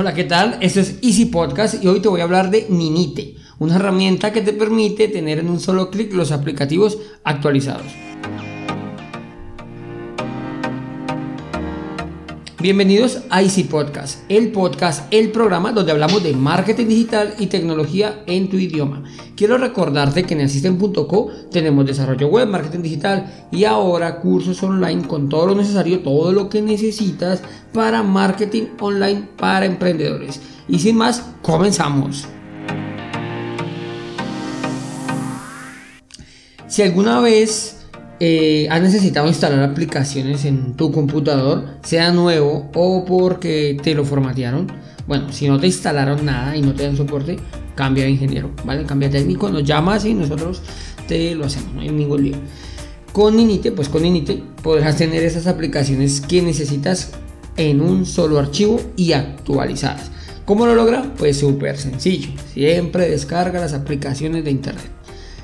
Hola, ¿qué tal? Esto es Easy Podcast y hoy te voy a hablar de Ninite, una herramienta que te permite tener en un solo clic los aplicativos actualizados. Bienvenidos a Easy Podcast, el podcast, el programa donde hablamos de marketing digital y tecnología en tu idioma. Quiero recordarte que en Assistant.co tenemos desarrollo web, marketing digital y ahora cursos online con todo lo necesario, todo lo que necesitas para marketing online para emprendedores. Y sin más, comenzamos. Si alguna vez eh, has necesitado instalar aplicaciones en tu computador, sea nuevo o porque te lo formatearon. Bueno, si no te instalaron nada y no te dan soporte, cambia de ingeniero, ¿vale? Cambia técnico, nos llamas y nosotros te lo hacemos, no hay ningún lío. Con Ninite, pues con Ninite podrás tener esas aplicaciones que necesitas en un solo archivo y actualizadas. ¿Cómo lo logra? Pues súper sencillo. Siempre descarga las aplicaciones de internet.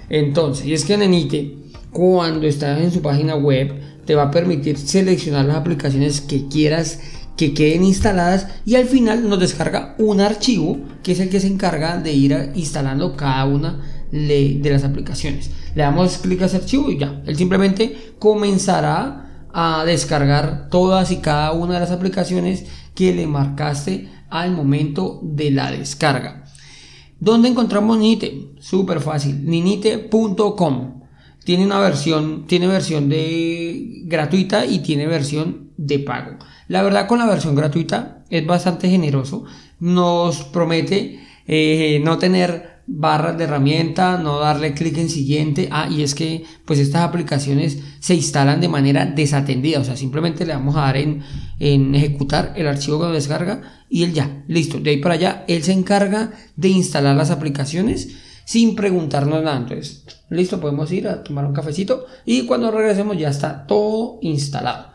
Entonces, y es que en Ninite cuando estás en su página web te va a permitir seleccionar las aplicaciones que quieras que queden instaladas y al final nos descarga un archivo que es el que se encarga de ir instalando cada una de las aplicaciones. Le damos clic a ese archivo y ya, él simplemente comenzará a descargar todas y cada una de las aplicaciones que le marcaste al momento de la descarga. ¿Dónde encontramos Ninite? Súper fácil, ninite.com tiene una versión, tiene versión de gratuita y tiene versión de pago. La verdad con la versión gratuita es bastante generoso. Nos promete eh, no tener barras de herramienta, no darle clic en siguiente. Ah, y es que pues estas aplicaciones se instalan de manera desatendida. O sea, simplemente le vamos a dar en, en ejecutar el archivo que nos descarga y él ya, listo. De ahí para allá, él se encarga de instalar las aplicaciones sin preguntarnos nada. Entonces, listo, podemos ir a tomar un cafecito y cuando regresemos ya está todo instalado.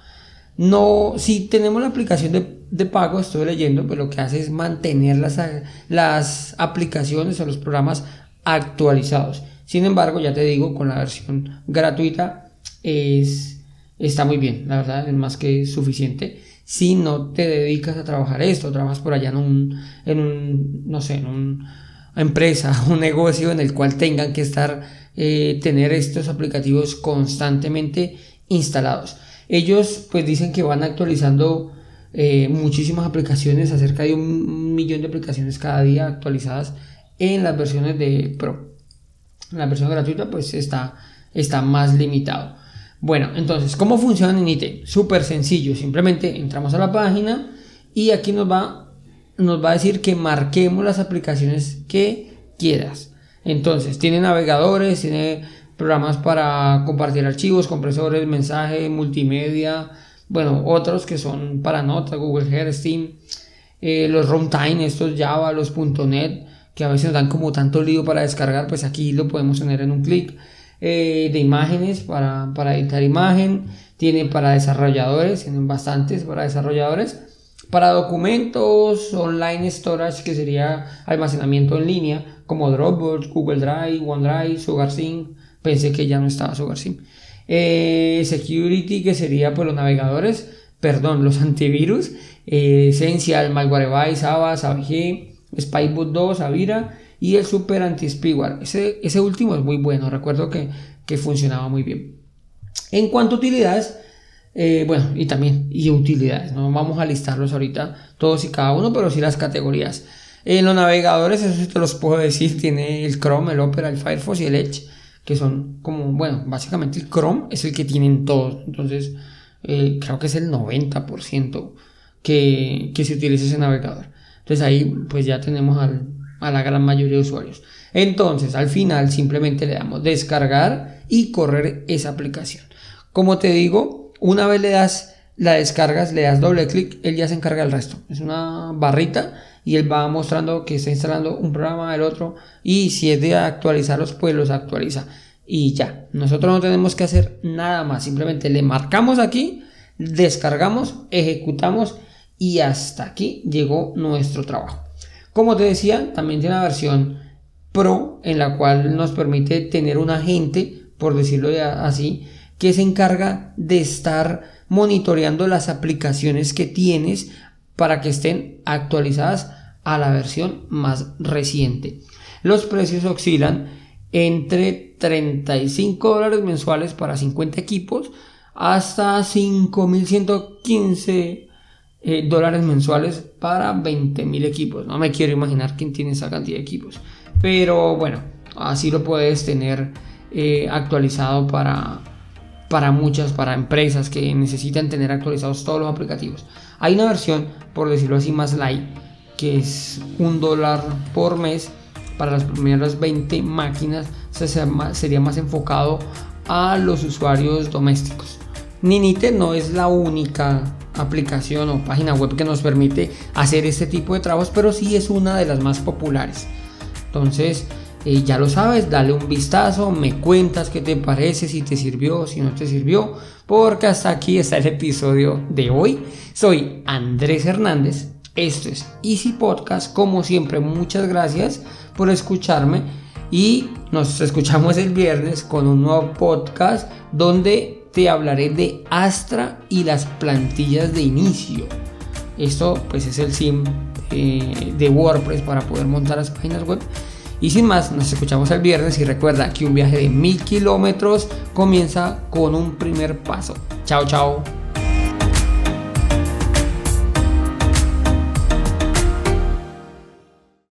No, si tenemos la aplicación de, pago, estoy leyendo, pues lo que hace es mantener las, las aplicaciones o los programas actualizados. Sin embargo, ya te digo, con la versión gratuita es, está muy bien, la verdad es más que suficiente. Si no te dedicas a trabajar esto, trabajas por allá en un, en un no sé, en un empresa, un negocio en el cual tengan que estar, eh, tener estos aplicativos constantemente instalados. Ellos pues dicen que van actualizando eh, muchísimas aplicaciones, acerca de un millón de aplicaciones cada día actualizadas en las versiones de Pro. la versión gratuita pues está, está más limitado. Bueno, entonces, ¿cómo funciona Ninite? Súper sencillo, simplemente entramos a la página y aquí nos va nos va a decir que marquemos las aplicaciones que quieras. Entonces, tiene navegadores, tiene programas para compartir archivos, compresores, mensaje, multimedia, bueno, otros que son para notas, Google Hair, Steam, eh, los runtime, estos Java, los .NET, que a veces nos dan como tanto lío para descargar, pues aquí lo podemos tener en un clic. Eh, de imágenes para, para editar imagen, tiene para desarrolladores, tienen bastantes para desarrolladores para documentos online storage, que sería almacenamiento en línea, como Dropbox, Google Drive, OneDrive, SugarSync, pensé que ya no estaba SugarSync. Eh, security, que sería pues los navegadores, perdón, los antivirus, eh, Essential, Malwarebytes, Avast, AVG, Spyboot 2, Avira y el Super Anti-Spyware. Ese, ese último es muy bueno, recuerdo que, que funcionaba muy bien. En cuanto a utilidades, eh, bueno, y también, y utilidades, no vamos a listarlos ahorita todos y cada uno, pero sí las categorías. En los navegadores, eso te los puedo decir, tiene el Chrome, el Opera, el Firefox y el Edge, que son como, bueno, básicamente el Chrome es el que tienen todos, entonces eh, creo que es el 90% que, que se utiliza ese navegador. Entonces ahí pues ya tenemos a la gran mayoría de usuarios. Entonces al final simplemente le damos descargar y correr esa aplicación. Como te digo, una vez le das la descargas, le das doble clic, él ya se encarga del resto. Es una barrita y él va mostrando que está instalando un programa, el otro, y si es de actualizarlos, pues los actualiza. Y ya, nosotros no tenemos que hacer nada más, simplemente le marcamos aquí, descargamos, ejecutamos y hasta aquí llegó nuestro trabajo. Como te decía, también tiene una versión Pro en la cual nos permite tener un agente, por decirlo así, que se encarga de estar monitoreando las aplicaciones que tienes para que estén actualizadas a la versión más reciente. Los precios oscilan entre 35 dólares mensuales para 50 equipos hasta 5.115 eh, dólares mensuales para 20.000 equipos. No me quiero imaginar quién tiene esa cantidad de equipos. Pero bueno, así lo puedes tener eh, actualizado para, para muchas, para empresas que necesitan tener actualizados todos los aplicativos. Hay una versión, por decirlo así, más light, que es un dólar por mes para las primeras 20 máquinas. sería más enfocado a los usuarios domésticos. Ninite no es la única aplicación o página web que nos permite hacer este tipo de trabajos, pero sí es una de las más populares. Entonces, eh, ya lo sabes, dale un vistazo, me cuentas qué te parece, si te sirvió, si no te sirvió, porque hasta aquí está el episodio de hoy. Soy Andrés Hernández, esto es Easy Podcast, como siempre, muchas gracias por escucharme y nos escuchamos el viernes con un nuevo podcast donde te hablaré de Astra y las plantillas de inicio. Esto pues es el sim eh, de WordPress para poder montar las páginas web y sin más, nos escuchamos el viernes y recuerda que un viaje de mil kilómetros comienza con un primer paso. Chao, chao.